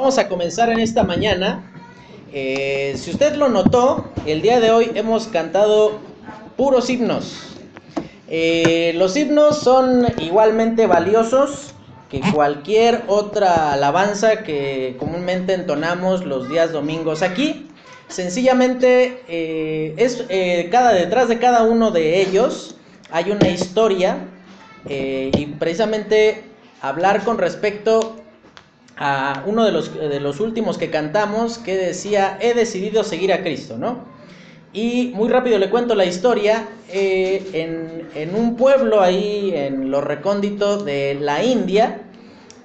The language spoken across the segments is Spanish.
Vamos a comenzar en esta mañana. Eh, si usted lo notó, el día de hoy hemos cantado puros himnos. Eh, los himnos son igualmente valiosos que cualquier otra alabanza que comúnmente entonamos los días domingos aquí. Sencillamente eh, es cada detrás de cada uno de ellos hay una historia y precisamente hablar con respecto a uno de los, de los últimos que cantamos que decía, he decidido seguir a Cristo, ¿no? Y muy rápido le cuento la historia. Eh, en, un pueblo ahí en lo recóndito de la India,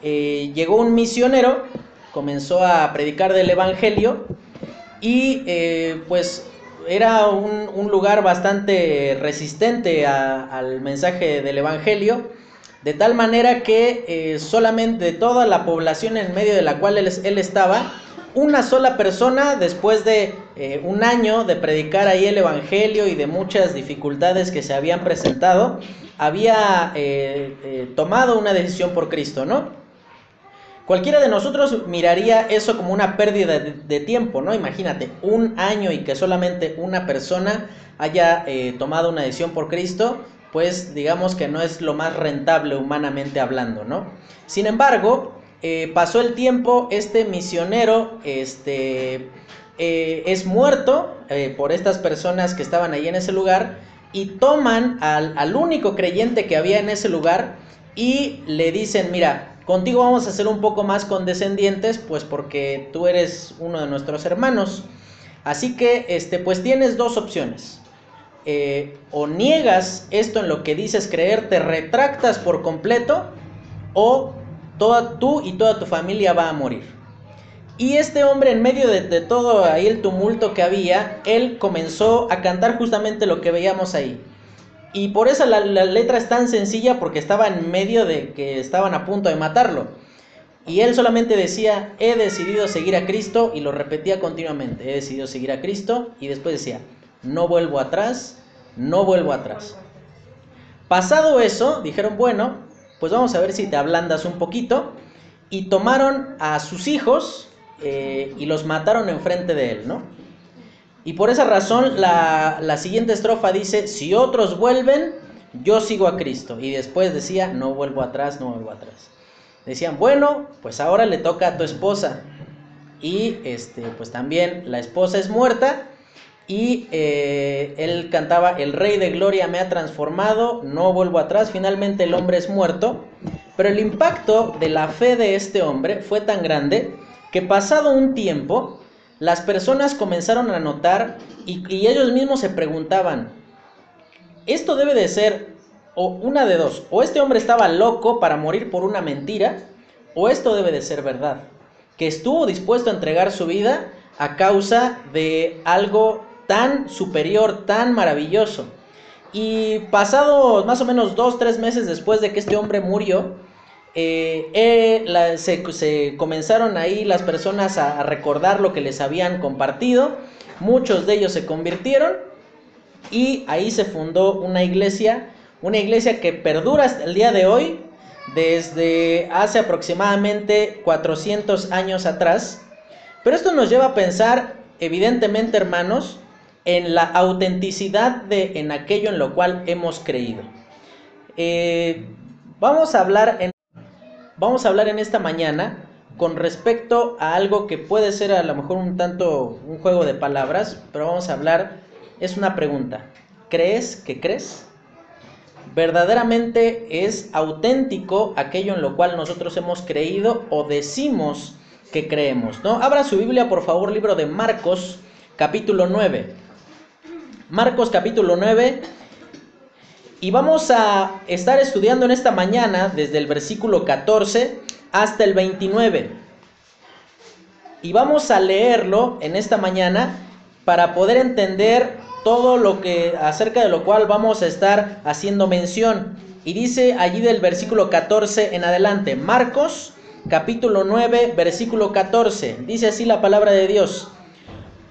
eh, llegó un misionero, comenzó a predicar del Evangelio y eh, pues era un, lugar bastante resistente al mensaje del Evangelio de tal manera que eh, solamente de toda la población en medio de la cual él, estaba, una sola persona, después de eh, un año de predicar ahí el Evangelio y de muchas dificultades que se habían presentado, había eh, tomado una decisión por Cristo, ¿no? Cualquiera de nosotros miraría eso como una pérdida de, tiempo, ¿no? Imagínate, un año y que solamente una persona haya tomado una decisión por Cristo, pues digamos que no es lo más rentable humanamente hablando, ¿no? Sin embargo, eh, pasó el tiempo, este misionero este, eh, es muerto eh, por estas personas que estaban ahí en ese lugar y toman al, al único creyente que había en ese lugar y le dicen, mira, contigo vamos a ser un poco más condescendientes, pues porque tú eres uno de nuestros hermanos. Así que, este, pues tienes dos opciones. Eh, o niegas esto en lo que dices creer, te retractas por completo, o toda tú y toda tu familia va a morir. Y este hombre, en medio de, todo ahí el tumulto que había, él comenzó a cantar justamente lo que veíamos ahí. Y por eso la, la, letra es tan sencilla porque estaba en medio de que estaban a punto de matarlo. Y él solamente decía, he decidido seguir a Cristo y lo repetía continuamente, he decidido seguir a Cristo y después decía, no vuelvo atrás, no vuelvo atrás. Pasado eso, dijeron, bueno, pues vamos a ver si te ablandas un poquito. Y tomaron a sus hijos eh, y los mataron enfrente de él, ¿no? Y por esa razón la, la siguiente estrofa dice, si otros vuelven, yo sigo a Cristo. Y después decía, no vuelvo atrás, no vuelvo atrás. Decían, bueno, pues ahora le toca a tu esposa. Y este, pues también la esposa es muerta y eh, él cantaba, el rey de gloria me ha transformado, no vuelvo atrás, finalmente el hombre es muerto. Pero el impacto de la fe de este hombre fue tan grande que pasado un tiempo, las personas comenzaron a notar y, y ellos mismos se preguntaban, esto debe de ser o una de dos, o este hombre estaba loco para morir por una mentira, o esto debe de ser verdad, que estuvo dispuesto a entregar su vida a causa de algo tan superior, tan maravilloso. Y pasados más o menos dos, tres meses después de que este hombre murió, eh, eh, se, comenzaron ahí las personas a, recordar lo que les habían compartido. Muchos de ellos se convirtieron y ahí se fundó una iglesia, una iglesia que perdura hasta el día de hoy, desde hace aproximadamente 400 años atrás. Pero esto nos lleva a pensar, evidentemente hermanos, en la autenticidad de en aquello en lo cual hemos creído. Eh, vamos, a hablar en, vamos a hablar en esta mañana con respecto a algo que puede ser a lo mejor un tanto un juego de palabras, pero vamos a hablar, es una pregunta. ¿Crees que crees? ¿Verdaderamente es auténtico aquello en lo cual nosotros hemos creído o decimos que creemos? ¿no? Abra su Biblia, por favor, libro de Marcos, capítulo 9. Marcos capítulo 9. Y vamos a estar estudiando en esta mañana desde el versículo 14 hasta el 29. Y vamos a leerlo en esta mañana para poder entender todo lo que acerca de lo cual vamos a estar haciendo mención. Y dice allí del versículo 14 en adelante, Marcos capítulo 9, versículo 14. Dice así la palabra de Dios.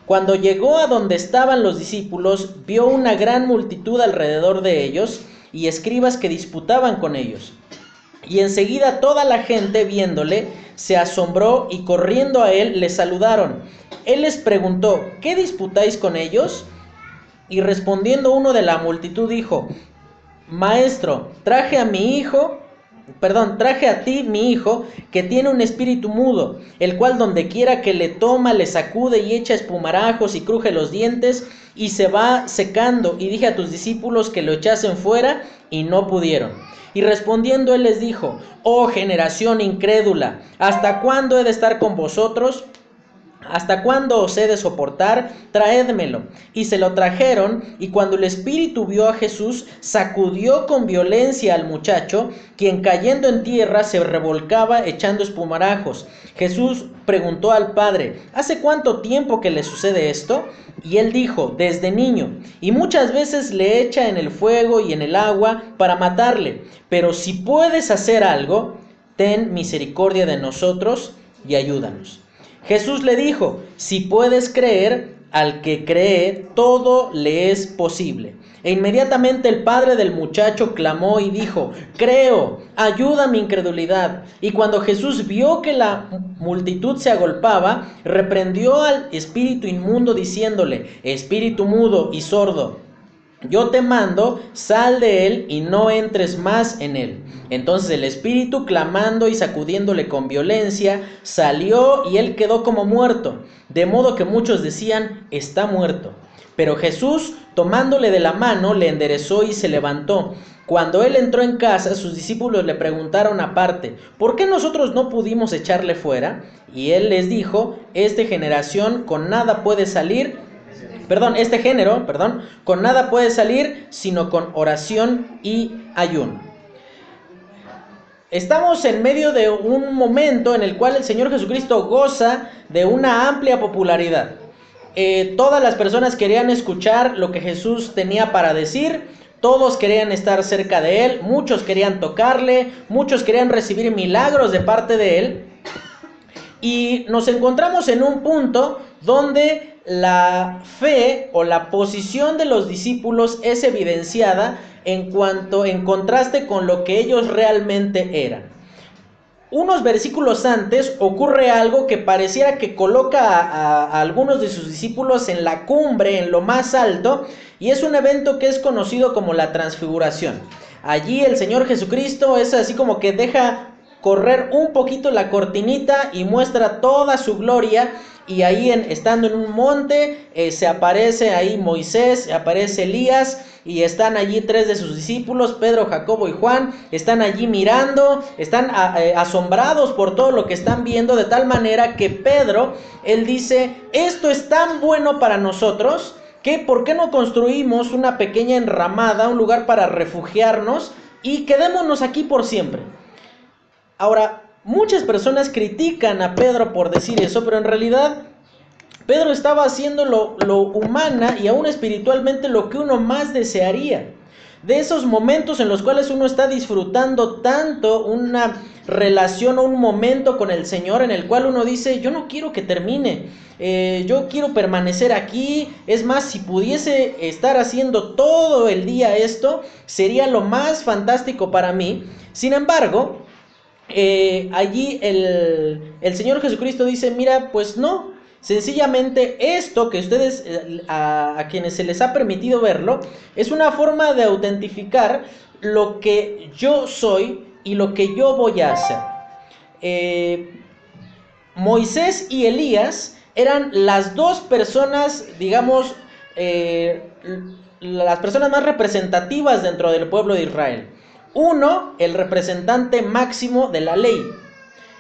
Cuando llegó a donde estaban los discípulos, vio una gran multitud alrededor de ellos y escribas que disputaban con ellos. Y enseguida toda la gente viéndole se asombró y corriendo a él le saludaron. Él les preguntó, ¿qué disputáis con ellos? Y respondiendo uno de la multitud dijo, Maestro, traje a mi hijo, perdón, traje a ti mi hijo, que tiene un espíritu mudo, el cual donde quiera que le toma, le sacude y echa espumarajos y cruje los dientes, y se va secando. Y dije a tus discípulos que lo echasen fuera, y no pudieron. Y respondiendo él les dijo, oh generación incrédula, ¿hasta cuándo he de estar con vosotros? ¿Hasta cuándo os he de soportar? Traédmelo. Y se lo trajeron, y cuando el espíritu vio a Jesús, sacudió con violencia al muchacho, quien cayendo en tierra se revolcaba echando espumarajos. Jesús preguntó al padre, ¿hace cuánto tiempo que le sucede esto? Y él dijo, desde niño, y muchas veces le echa en el fuego y en el agua para matarle. Pero si puedes hacer algo, ten misericordia de nosotros y ayúdanos. Jesús le dijo, si puedes creer, al que cree, todo le es posible. E inmediatamente el padre del muchacho clamó y dijo, creo, ayuda mi incredulidad. Y cuando Jesús vio que la multitud se agolpaba, reprendió al espíritu inmundo diciéndole, espíritu mudo y sordo, yo te mando, sal de él y no entres más en él. Entonces el espíritu, clamando y sacudiéndole con violencia, salió y él quedó como muerto, de modo que muchos decían, está muerto. Pero Jesús, tomándole de la mano, le enderezó y se levantó. Cuando él entró en casa, sus discípulos le preguntaron aparte, ¿por qué nosotros no pudimos echarle fuera? Y él les dijo, esta generación con nada puede salir perdón, este género, perdón, con nada puede salir sino con oración y ayuno. Estamos en medio de un momento en el cual el Señor Jesucristo goza de una amplia popularidad. Eh, todas las personas querían escuchar lo que Jesús tenía para decir, todos querían estar cerca de Él, muchos querían tocarle, muchos querían recibir milagros de parte de Él. Y nos encontramos en un punto donde la fe o la posición de los discípulos es evidenciada en cuanto en contraste con lo que ellos realmente eran. Unos versículos antes ocurre algo que pareciera que coloca a, algunos de sus discípulos en la cumbre, en lo más alto, y es un evento que es conocido como la transfiguración. Allí el Señor Jesucristo es así como que deja correr un poquito la cortinita y muestra toda su gloria. Y ahí estando en un monte eh, se aparece ahí Moisés, aparece Elías y están allí tres de sus discípulos, Pedro, Jacobo y Juan, están allí mirando, están eh, asombrados por todo lo que están viendo, de tal manera que Pedro, él dice, esto es tan bueno para nosotros, que ¿por qué no construimos una pequeña enramada, un lugar para refugiarnos y quedémonos aquí por siempre? Ahora, Muchas personas critican a Pedro por decir eso, pero en realidad Pedro estaba haciendo lo, humana y aún espiritualmente lo que uno más desearía. De esos momentos en los cuales uno está disfrutando tanto una relación o un momento con el Señor en el cual uno dice, yo no quiero que termine, eh, yo quiero permanecer aquí, es más, si pudiese estar haciendo todo el día esto, sería lo más fantástico para mí. Sin embargo, eh, allí el, Señor Jesucristo dice, mira, pues no, sencillamente esto que ustedes, eh, a, quienes se les ha permitido verlo, es una forma de autentificar lo que yo soy y lo que yo voy a hacer. Eh, Moisés y Elías eran las dos personas, digamos, las personas más representativas dentro del pueblo de Israel. Uno, el representante máximo de la ley.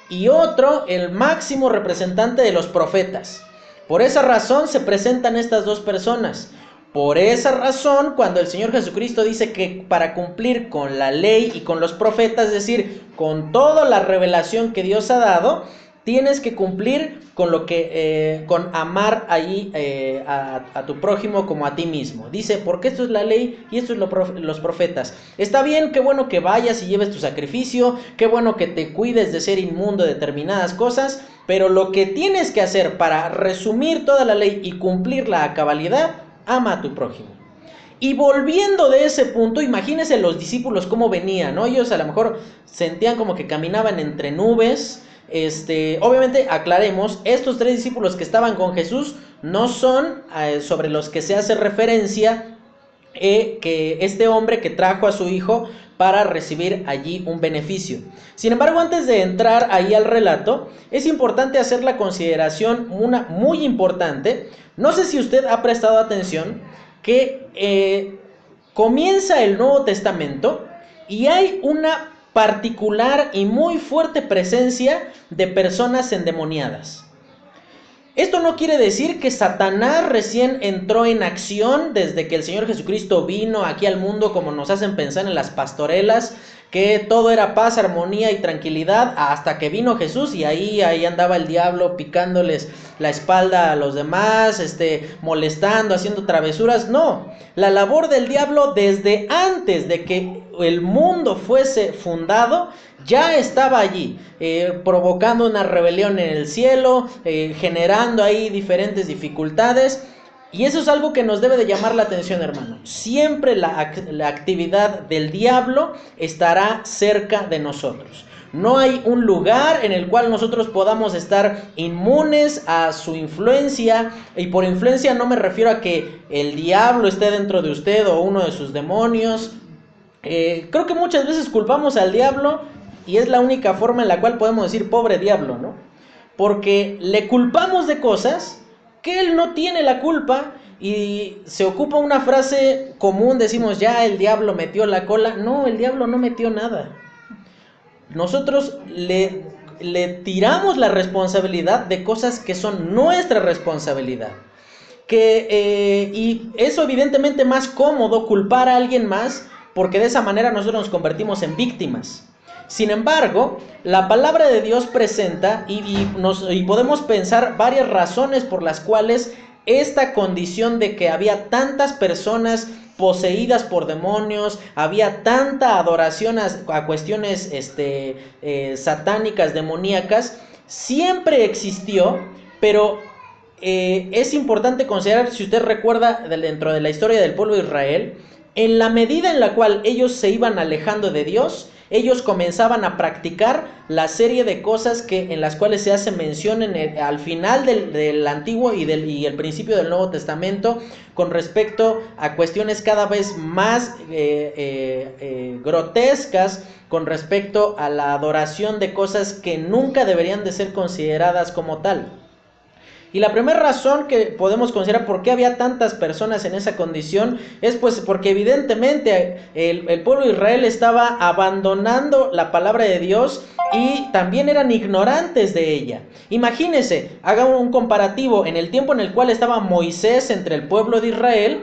Y otro, el máximo representante de los profetas. Por esa razón se presentan estas dos personas. Por esa razón, cuando el Señor Jesucristo dice que para cumplir con la ley y con los profetas, es decir, con toda la revelación que Dios ha dado, tienes que cumplir con lo que, eh, con amar ahí eh, a, tu prójimo como a ti mismo. Dice, porque esto es la ley y esto es lo los profetas. Está bien, qué bueno que vayas y lleves tu sacrificio, qué bueno que te cuides de ser inmundo de determinadas cosas, pero lo que tienes que hacer para resumir toda la ley y cumplirla a cabalidad, ama a tu prójimo. Y volviendo de ese punto, imagínense los discípulos cómo venían, ¿no? Ellos a lo mejor sentían como que caminaban entre nubes. Este, obviamente aclaremos, estos tres discípulos que estaban con Jesús no son eh, sobre los que se hace referencia eh, que este hombre que trajo a su hijo para recibir allí un beneficio. Sin embargo, antes de entrar ahí al relato, es importante hacer la consideración una muy importante. No sé si usted ha prestado atención que eh, comienza el Nuevo Testamento y hay una particular y muy fuerte presencia de personas endemoniadas. Esto no quiere decir que Satanás recién entró en acción desde que el Señor Jesucristo vino aquí al mundo como nos hacen pensar en las pastorelas, que todo era paz, armonía y tranquilidad hasta que vino Jesús y ahí, ahí andaba el diablo picándoles la espalda a los demás, este, molestando, haciendo travesuras. No, la labor del diablo desde antes de que el mundo fuese fundado ya estaba allí, eh, provocando una rebelión en el cielo, eh, generando ahí diferentes dificultades. Y eso es algo que nos debe de llamar la atención, hermano. Siempre la, la actividad del diablo estará cerca de nosotros. No hay un lugar en el cual nosotros podamos estar inmunes a su influencia. Y por influencia no me refiero a que el diablo esté dentro de usted o uno de sus demonios. Eh, creo que muchas veces culpamos al diablo y es la única forma en la cual podemos decir pobre diablo, ¿no? Porque le culpamos de cosas que él no tiene la culpa y se ocupa una frase común, decimos ya el diablo metió la cola. No, el diablo no metió nada. Nosotros le, le tiramos la responsabilidad de cosas que son nuestra responsabilidad. Que, eh, y eso evidentemente más cómodo culpar a alguien más porque de esa manera nosotros nos convertimos en víctimas. Sin embargo, la palabra de Dios presenta y, podemos pensar varias razones por las cuales esta condición de que había tantas personas poseídas por demonios, había tanta adoración a, cuestiones este, eh, satánicas, demoníacas, siempre existió, pero eh, es importante considerar, si usted recuerda dentro de la historia del pueblo de Israel, en la medida en la cual ellos se iban alejando de Dios, ellos comenzaban a practicar la serie de cosas que, en las cuales se hace mención en al final del, Antiguo y, del, y el principio del Nuevo Testamento con respecto a cuestiones cada vez más eh, eh, eh, grotescas con respecto a la adoración de cosas que nunca deberían de ser consideradas como tal. Y la primera razón que podemos considerar por qué había tantas personas en esa condición es pues porque evidentemente el, pueblo de Israel estaba abandonando la palabra de Dios y también eran ignorantes de ella. Imagínense, haga un comparativo en el tiempo en el cual estaba Moisés entre el pueblo de Israel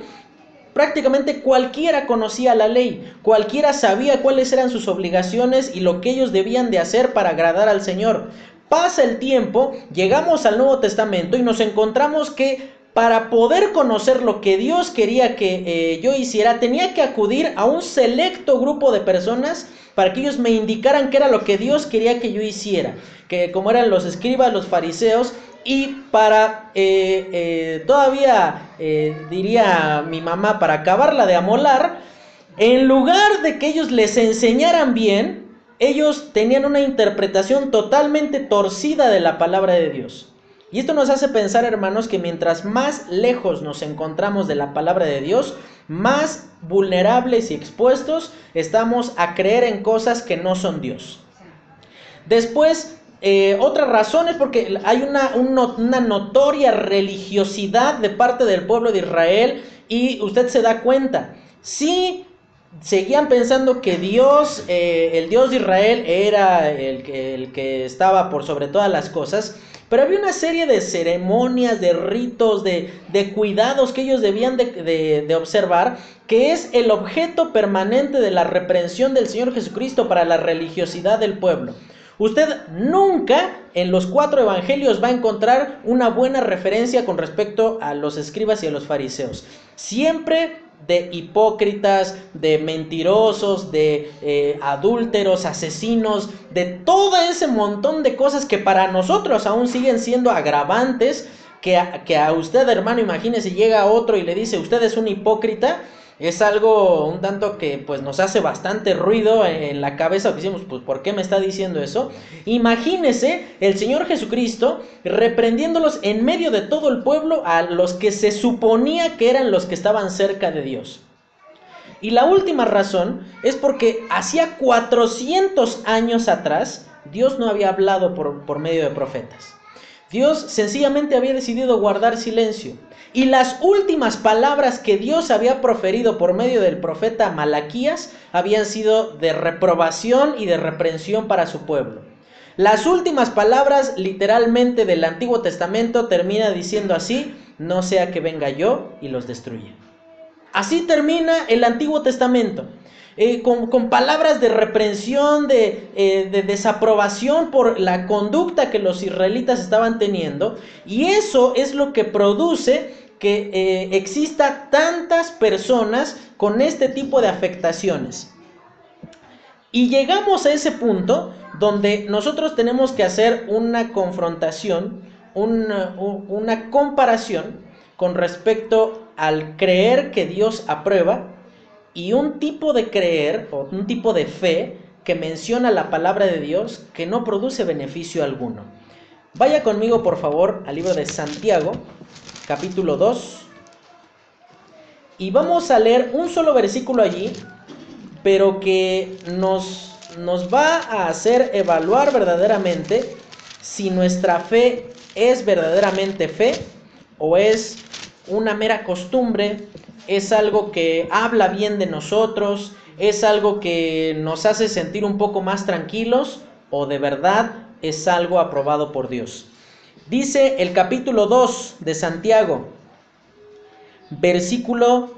Prácticamente cualquiera conocía la ley, cualquiera sabía cuáles eran sus obligaciones y lo que ellos debían de hacer para agradar al Señor. Pasa el tiempo, llegamos al Nuevo Testamento y nos encontramos que para poder conocer lo que Dios quería que eh, yo hiciera, tenía que acudir a un selecto grupo de personas para que ellos me indicaran qué era lo que Dios quería que yo hiciera, que como eran los escribas, los fariseos, y para eh, eh, todavía diría mi mamá, para acabarla de amolar, en lugar de que ellos les enseñaran bien, ellos tenían una interpretación totalmente torcida de la palabra de Dios. Y esto nos hace pensar, hermanos, que mientras más lejos nos encontramos de la palabra de Dios, más vulnerables y expuestos estamos a creer en cosas que no son Dios. Después, eh, otra razón es porque hay una, una notoria religiosidad de parte del pueblo de Israel y usted se da cuenta. Sí, seguían pensando que Dios, eh, el Dios de Israel, era el que, estaba por sobre todas las cosas. Pero había una serie de ceremonias, de ritos, de, cuidados que ellos debían de, de, observar, que es el objeto permanente de la reprensión del Señor Jesucristo para la religiosidad del pueblo. Usted nunca en los cuatro evangelios va a encontrar una buena referencia con respecto a los escribas y a los fariseos. Siempre de hipócritas, de mentirosos, de eh, adúlteros, asesinos, de todo ese montón de cosas que para nosotros aún siguen siendo agravantes, que a, que a usted hermano, imagínese, llega otro y le dice, usted es un hipócrita, es algo un tanto que pues nos hace bastante ruido en la cabeza, que decimos, pues ¿por qué me está diciendo eso? Imagínese el Señor Jesucristo reprendiéndolos en medio de todo el pueblo a los que se suponía que eran los que estaban cerca de Dios. Y la última razón es porque hacía 400 años atrás Dios no había hablado por, por medio de profetas. Dios sencillamente había decidido guardar silencio. Y las últimas palabras que Dios había proferido por medio del profeta Malaquías habían sido de reprobación y de reprensión para su pueblo. Las últimas palabras literalmente del Antiguo Testamento termina diciendo así, no sea que venga yo y los destruya. Así termina el Antiguo Testamento. Eh, con, palabras de reprensión, eh, de, desaprobación por la conducta que los israelitas estaban teniendo. Y eso es lo que produce que eh, exista tantas personas con este tipo de afectaciones. Y llegamos a ese punto donde nosotros tenemos que hacer una confrontación, una, una comparación con respecto al creer que Dios aprueba y un tipo de creer o un tipo de fe que menciona la palabra de Dios que no produce beneficio alguno. Vaya conmigo por favor al libro de Santiago, capítulo 2, y vamos a leer un solo versículo allí, pero que nos, nos va a hacer evaluar verdaderamente si nuestra fe es verdaderamente fe o es una mera costumbre es algo que habla bien de nosotros, es algo que nos hace sentir un poco más tranquilos o de verdad es algo aprobado por Dios. Dice el capítulo 2 de Santiago, versículo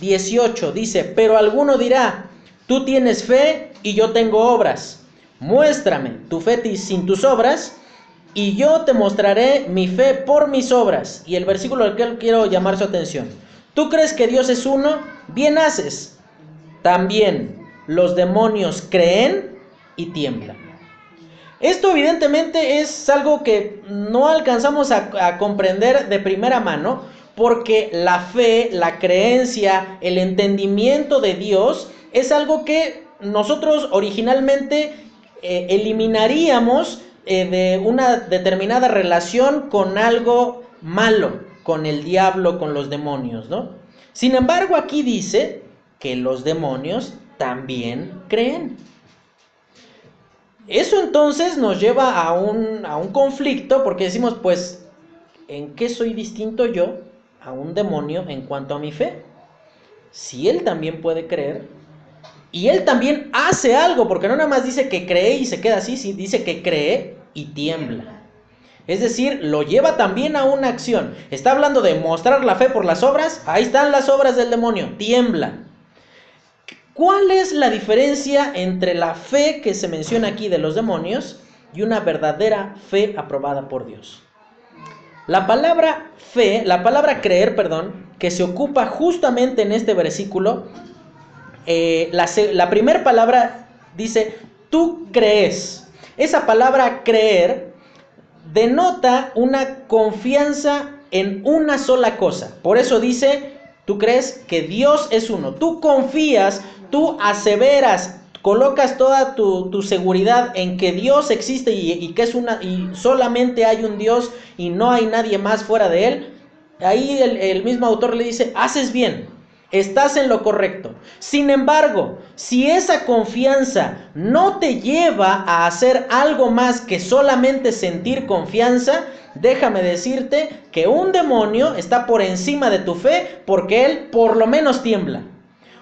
18, dice, pero alguno dirá, tú tienes fe y yo tengo obras. Muéstrame tu fe sin tus obras y yo te mostraré mi fe por mis obras. Y el versículo al que quiero llamar su atención. ¿Tú crees que Dios es uno? Bien haces. También los demonios creen y tiemblan. Esto evidentemente es algo que no alcanzamos a, comprender de primera mano porque la fe, la creencia, el entendimiento de Dios es algo que nosotros originalmente eh, eliminaríamos eh, de una determinada relación con algo malo, con el diablo, con los demonios, ¿no? Sin embargo, aquí dice que los demonios también creen. Eso entonces nos lleva a un, a un conflicto porque decimos, pues, ¿en qué soy distinto yo a un demonio en cuanto a mi fe? Si él también puede creer, y él también hace algo, porque no nada más dice que cree y se queda así, sí, dice que cree y tiembla. Es decir, lo lleva también a una acción. Está hablando de mostrar la fe por las obras. Ahí están las obras del demonio. Tiembla. ¿Cuál es la diferencia entre la fe que se menciona aquí de los demonios y una verdadera fe aprobada por Dios? La palabra fe, la palabra creer, perdón, que se ocupa justamente en este versículo, eh, la, la primera palabra dice, tú crees. Esa palabra creer denota una confianza en una sola cosa. Por eso dice, tú crees que Dios es uno. Tú confías, tú aseveras, colocas toda tu, seguridad en que Dios existe y, que es una y solamente hay un Dios y no hay nadie más fuera de él. Ahí el mismo autor le dice, haces bien. Estás en lo correcto. Sin embargo, si esa confianza no te lleva a hacer algo más que solamente sentir confianza, déjame decirte que un demonio está por encima de tu fe porque él por lo menos tiembla.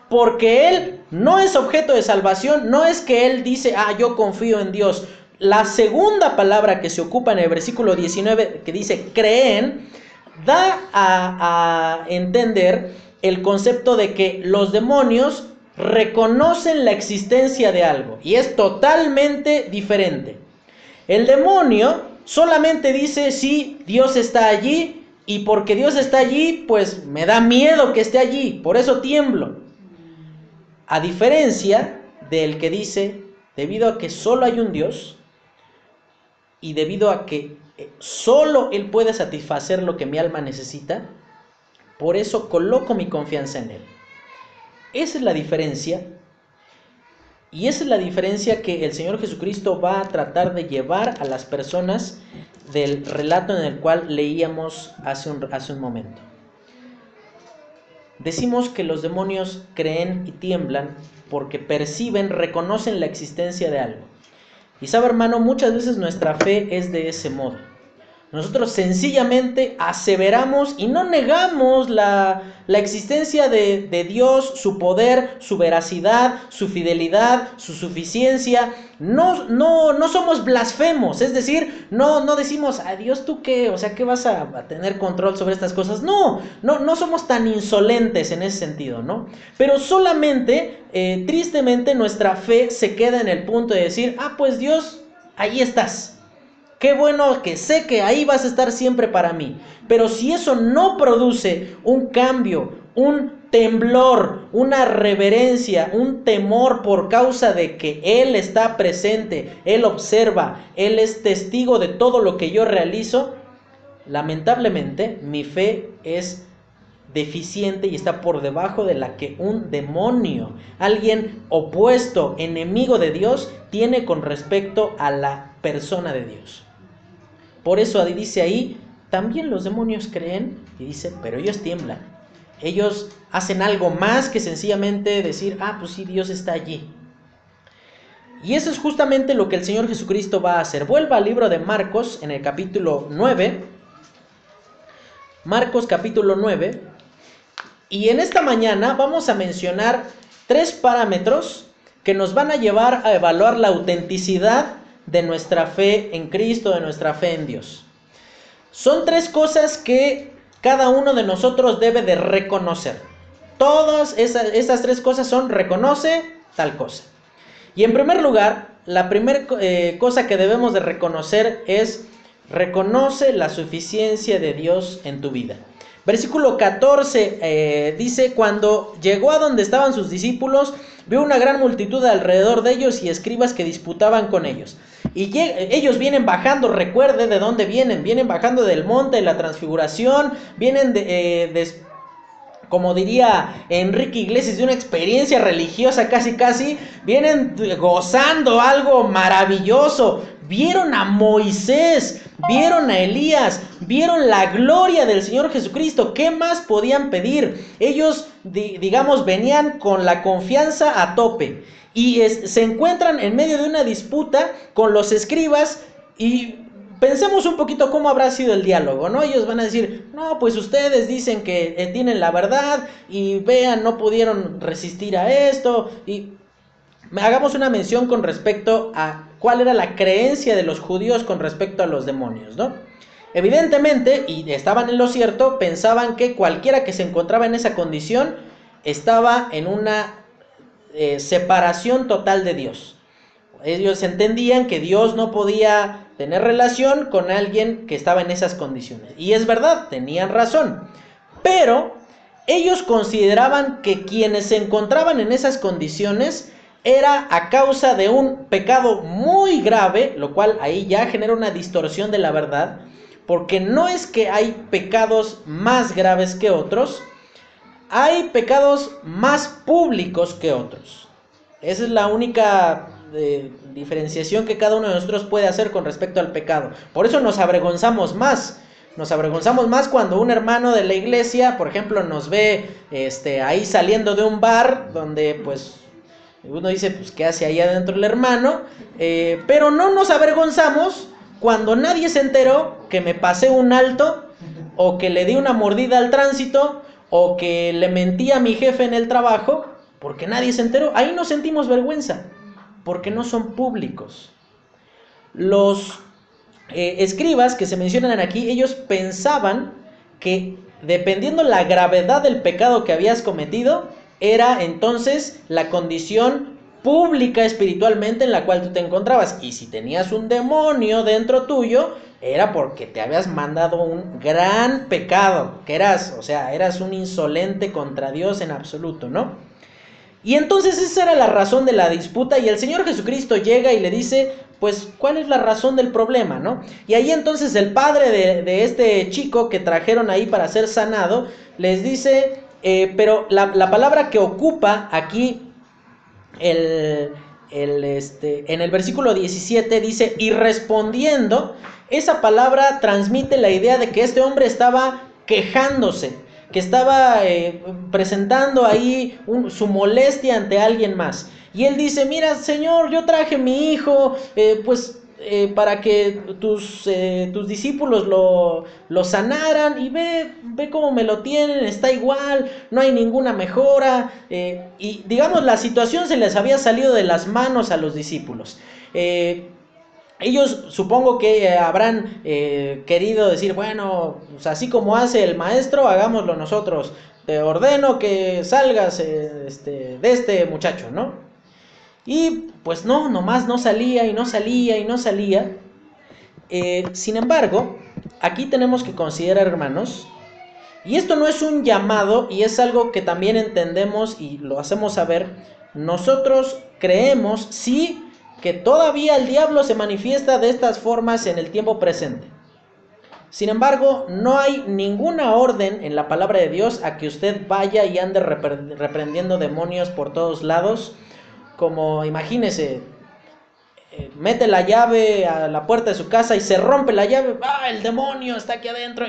Porque él no es objeto de salvación, no es que él dice, ah, yo confío en Dios. La segunda palabra que se ocupa en el versículo 19, que dice creen, da a, a entender el concepto de que los demonios reconocen la existencia de algo y es totalmente diferente. El demonio solamente dice, sí, Dios está allí y porque Dios está allí, pues me da miedo que esté allí, por eso tiemblo. A diferencia del que dice, debido a que solo hay un Dios y debido a que eh, solo Él puede satisfacer lo que mi alma necesita, por eso coloco mi confianza en Él. Esa es la diferencia. Y esa es la diferencia que el Señor Jesucristo va a tratar de llevar a las personas del relato en el cual leíamos hace un, hace un momento. Decimos que los demonios creen y tiemblan porque perciben, reconocen la existencia de algo. Y sabe hermano, muchas veces nuestra fe es de ese modo. Nosotros sencillamente aseveramos y no negamos la, existencia de, de, Dios, su poder, su veracidad, su fidelidad, su suficiencia. No, no, no somos blasfemos, es decir, no, no decimos, a Dios tú qué, o sea, ¿qué vas a, a, tener control sobre estas cosas? No, no, no somos tan insolentes en ese sentido, ¿no? Pero solamente, eh, tristemente, nuestra fe se queda en el punto de decir, ah, pues Dios, ahí estás. Qué bueno que sé que ahí vas a estar siempre para mí. Pero si eso no produce un cambio, un temblor, una reverencia, un temor por causa de que Él está presente, Él observa, Él es testigo de todo lo que yo realizo, lamentablemente mi fe es deficiente y está por debajo de la que un demonio, alguien opuesto, enemigo de Dios, tiene con respecto a la persona de Dios. Por eso dice ahí, también los demonios creen y dice, pero ellos tiemblan. Ellos hacen algo más que sencillamente decir, ah, pues sí, Dios está allí. Y eso es justamente lo que el Señor Jesucristo va a hacer. Vuelva al libro de Marcos en el capítulo 9. Marcos capítulo 9. Y en esta mañana vamos a mencionar tres parámetros que nos van a llevar a evaluar la autenticidad de nuestra fe en Cristo, de nuestra fe en Dios. Son tres cosas que cada uno de nosotros debe de reconocer. Todas esas, tres cosas son reconoce tal cosa. Y en primer lugar, la primera eh, cosa que debemos de reconocer es reconoce la suficiencia de Dios en tu vida. Versículo 14 eh, dice, cuando llegó a donde estaban sus discípulos, vio una gran multitud alrededor de ellos y escribas que disputaban con ellos. Y ellos vienen bajando, recuerde de dónde vienen, vienen bajando del monte de la transfiguración, vienen de, eh, como diría Enrique Iglesias, de una experiencia religiosa casi casi, vienen gozando algo maravilloso, vieron a Moisés, vieron a Elías, vieron la gloria del Señor Jesucristo. ¿Qué más podían pedir? Ellos, digamos, venían con la confianza a tope y se encuentran en medio de una disputa con los escribas y pensemos un poquito cómo habrá sido el diálogo, ¿no? Ellos van a decir, no, pues ustedes dicen que eh, tienen la verdad y vean, no pudieron resistir a esto y hagamos una mención con respecto a cuál era la creencia de los judíos con respecto a los demonios, ¿no? Evidentemente, y estaban en lo cierto, pensaban que cualquiera que se encontraba en esa condición estaba en una separación total de Dios. Ellos entendían que Dios no podía tener relación con alguien que estaba en esas condiciones. Y es verdad, tenían razón. Pero ellos consideraban que quienes se encontraban en esas condiciones era a causa de un pecado muy grave, lo cual ahí ya genera una distorsión de la verdad, porque no es que hay pecados más graves que otros, hay pecados más públicos que otros. Esa es la única eh, diferenciación que cada uno de nosotros puede hacer con respecto al pecado. Por eso nos avergonzamos más. Nos avergonzamos más cuando un hermano de la iglesia, por ejemplo, nos ve este, ahí saliendo de un bar donde pues uno dice, pues, ¿qué hace ahí adentro el hermano? Eh, pero no nos avergonzamos cuando nadie se enteró que me pasé un alto, o que le di una mordida al tránsito, o que le mentí a mi jefe en el trabajo, porque nadie se enteró. Ahí no sentimos vergüenza, porque no son públicos. Los eh, escribas que se mencionan aquí, ellos pensaban que dependiendo la gravedad del pecado que habías cometido, era entonces la condición pública espiritualmente en la cual tú te encontrabas. Y si tenías un demonio dentro tuyo, era porque te habías mandado un gran pecado, que eras, o sea, eras un insolente contra Dios en absoluto, ¿no? Y entonces esa era la razón de la disputa y el Señor Jesucristo llega y le dice, pues, ¿cuál es la razón del problema, no? Y ahí entonces el padre de, de este chico que trajeron ahí para ser sanado, les dice, eh, pero la, palabra que ocupa aquí el, este, en el versículo 17 dice, y respondiendo, esa palabra transmite la idea de que este hombre estaba quejándose, que estaba eh, presentando ahí su molestia ante alguien más. Y él dice, mira, Señor, yo traje mi hijo, eh, pues eh, para que tus, tus discípulos lo, lo, sanaran y ve, ve cómo me lo tienen, está igual, no hay ninguna mejora. y digamos, la situación se les había salido de las manos a los discípulos. Ellos supongo que habrán eh, querido decir, bueno, pues así como hace el maestro, hagámoslo nosotros. Te ordeno que salgas eh, este, de este muchacho, ¿no? Y pues no, nomás no salía y no salía y no salía. Eh, sin embargo, aquí tenemos que considerar, hermanos, y esto no es un llamado y es algo que también entendemos y lo hacemos saber, nosotros creemos, sí, que todavía el diablo se manifiesta de estas formas en el tiempo presente. Sin embargo, no hay ninguna orden en la palabra de Dios a que usted vaya y ande reprendiendo demonios por todos lados. Como imagínese, eh, mete la llave a la puerta de su casa y se rompe la llave. ¡Ah, el demonio está aquí adentro!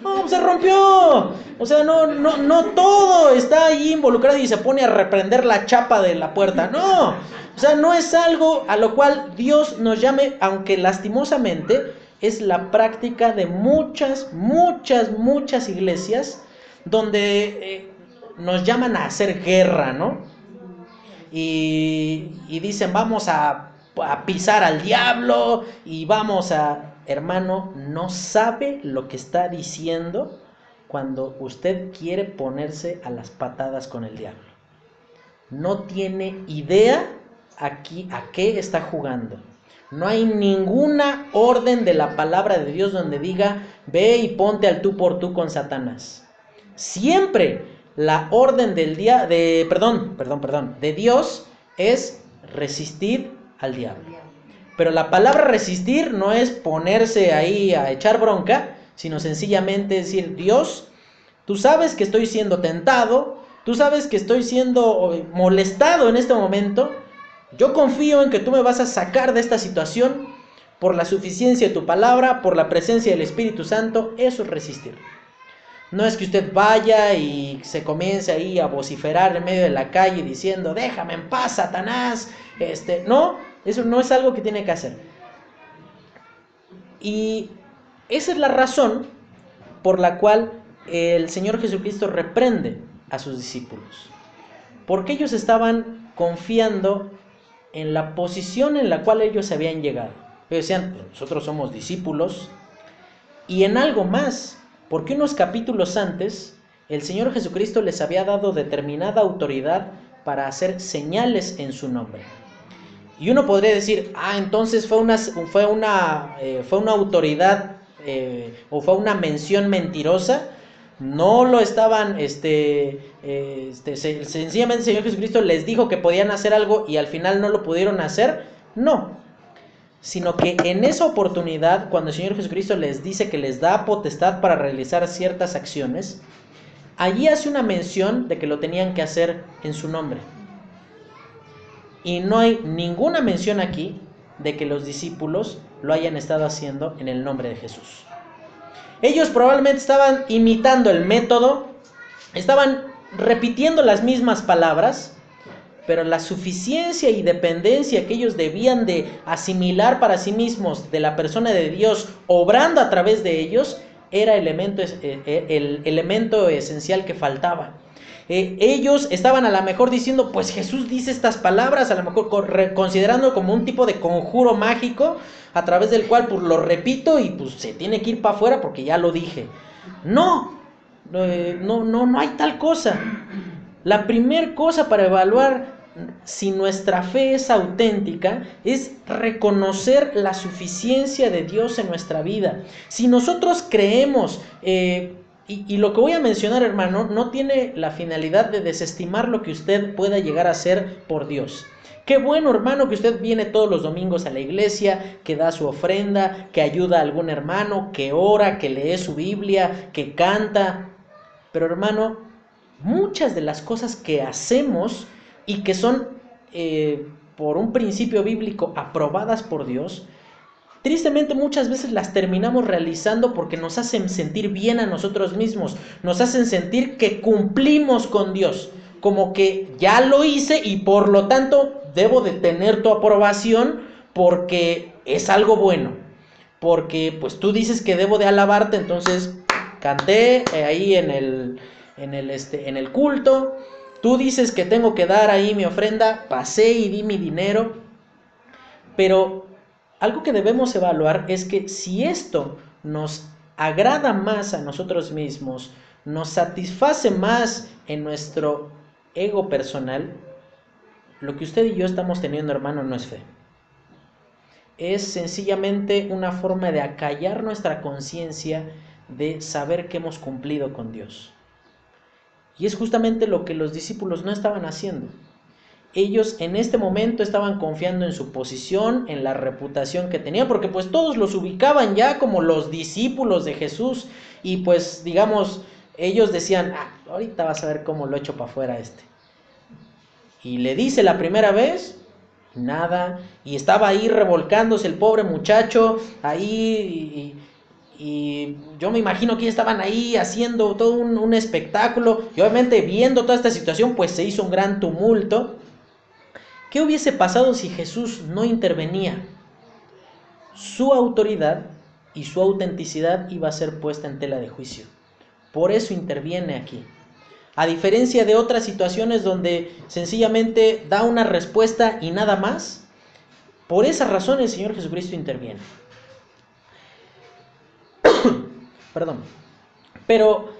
No, se rompió. O sea, no, no, no todo está ahí involucrado y se pone a reprender la chapa de la puerta. No. O sea, no es algo a lo cual Dios nos llame, aunque lastimosamente es la práctica de muchas, muchas, muchas iglesias donde eh, nos llaman a hacer guerra, ¿no? Y, dicen, vamos a, a pisar al diablo y vamos a hermano, no sabe lo que está diciendo cuando usted quiere ponerse a las patadas con el diablo. No tiene idea aquí a qué está jugando. No hay ninguna orden de la palabra de Dios donde diga, ve y ponte al tú por tú con Satanás. Siempre la orden del día de perdón, perdón, perdón, de Dios es resistir al diablo. Pero la palabra resistir no es ponerse ahí a echar bronca, sino sencillamente decir, Dios, tú sabes que estoy siendo tentado, tú sabes que estoy siendo molestado en este momento, yo confío en que tú me vas a sacar de esta situación por la suficiencia de tu palabra, por la presencia del Espíritu Santo, eso es resistir. No es que usted vaya y se comience ahí a vociferar en medio de la calle diciendo, déjame en paz, Satanás. Este, no, eso no es algo que tiene que hacer. Y esa es la razón por la cual el Señor Jesucristo reprende a sus discípulos. Porque ellos estaban confiando en la posición en la cual ellos habían llegado. Ellos decían, nosotros somos discípulos. Y en algo más, porque unos capítulos antes el Señor Jesucristo les había dado determinada autoridad para hacer señales en su nombre. Y uno podría decir, ah, entonces fue una, fue una, eh, fue una autoridad eh, o fue una mención mentirosa. No lo estaban, este, eh, este sencillamente el Señor Jesucristo les dijo que podían hacer algo y al final no lo pudieron hacer. No, sino que en esa oportunidad, cuando el Señor Jesucristo les dice que les da potestad para realizar ciertas acciones, allí hace una mención de que lo tenían que hacer en su nombre. Y no hay ninguna mención aquí de que los discípulos lo hayan estado haciendo en el nombre de Jesús. Ellos probablemente estaban imitando el método, estaban repitiendo las mismas palabras, pero la suficiencia y dependencia que ellos debían de asimilar para sí mismos de la persona de Dios, obrando a través de ellos, era elemento, eh, eh, el elemento esencial que faltaba. Eh, ellos estaban a lo mejor diciendo, pues Jesús dice estas palabras, a lo mejor considerando como un tipo de conjuro mágico, a través del cual pues lo repito y pues se tiene que ir para afuera porque ya lo dije. No, no, no, no hay tal cosa. La primer cosa para evaluar si nuestra fe es auténtica es reconocer la suficiencia de Dios en nuestra vida. Si nosotros creemos eh, y, lo que voy a mencionar, hermano, no tiene la finalidad de desestimar lo que usted pueda llegar a hacer por Dios. Qué bueno, hermano, que usted viene todos los domingos a la iglesia, que da su ofrenda, que ayuda a algún hermano, que ora, que lee su Biblia, que canta. Pero hermano, muchas de las cosas que hacemos y que son eh, por un principio bíblico aprobadas por Dios, tristemente muchas veces las terminamos realizando porque nos hacen sentir bien a nosotros mismos, nos hacen sentir que cumplimos con Dios, como que ya lo hice y por lo tanto debo de tener tu aprobación porque es algo bueno, porque pues tú dices que debo de alabarte, entonces canté eh, ahí en el, en el, este, en el culto, Tú dices que tengo que dar ahí mi ofrenda, pasé y di mi dinero, pero algo que debemos evaluar es que si esto nos agrada más a nosotros mismos, nos satisface más en nuestro ego personal, lo que usted y yo estamos teniendo, hermano, no es fe. Es sencillamente una forma de acallar nuestra conciencia de saber que hemos cumplido con Dios. Y es justamente lo que los discípulos no estaban haciendo. Ellos en este momento estaban confiando en su posición, en la reputación que tenían, porque pues todos los ubicaban ya como los discípulos de Jesús y pues digamos, ellos decían, ah, ahorita vas a ver cómo lo echo para afuera este. Y le dice la primera vez, nada, y estaba ahí revolcándose el pobre muchacho, ahí y yo me imagino que estaban ahí haciendo todo un, espectáculo y obviamente viendo toda esta situación pues se hizo un gran tumulto. ¿Qué hubiese pasado si Jesús no intervenía? Su autoridad y su autenticidad iba a ser puesta en tela de juicio. Por eso interviene aquí. A diferencia de otras situaciones donde sencillamente da una respuesta y nada más, por esa razón el Señor Jesucristo interviene. Perdón. Pero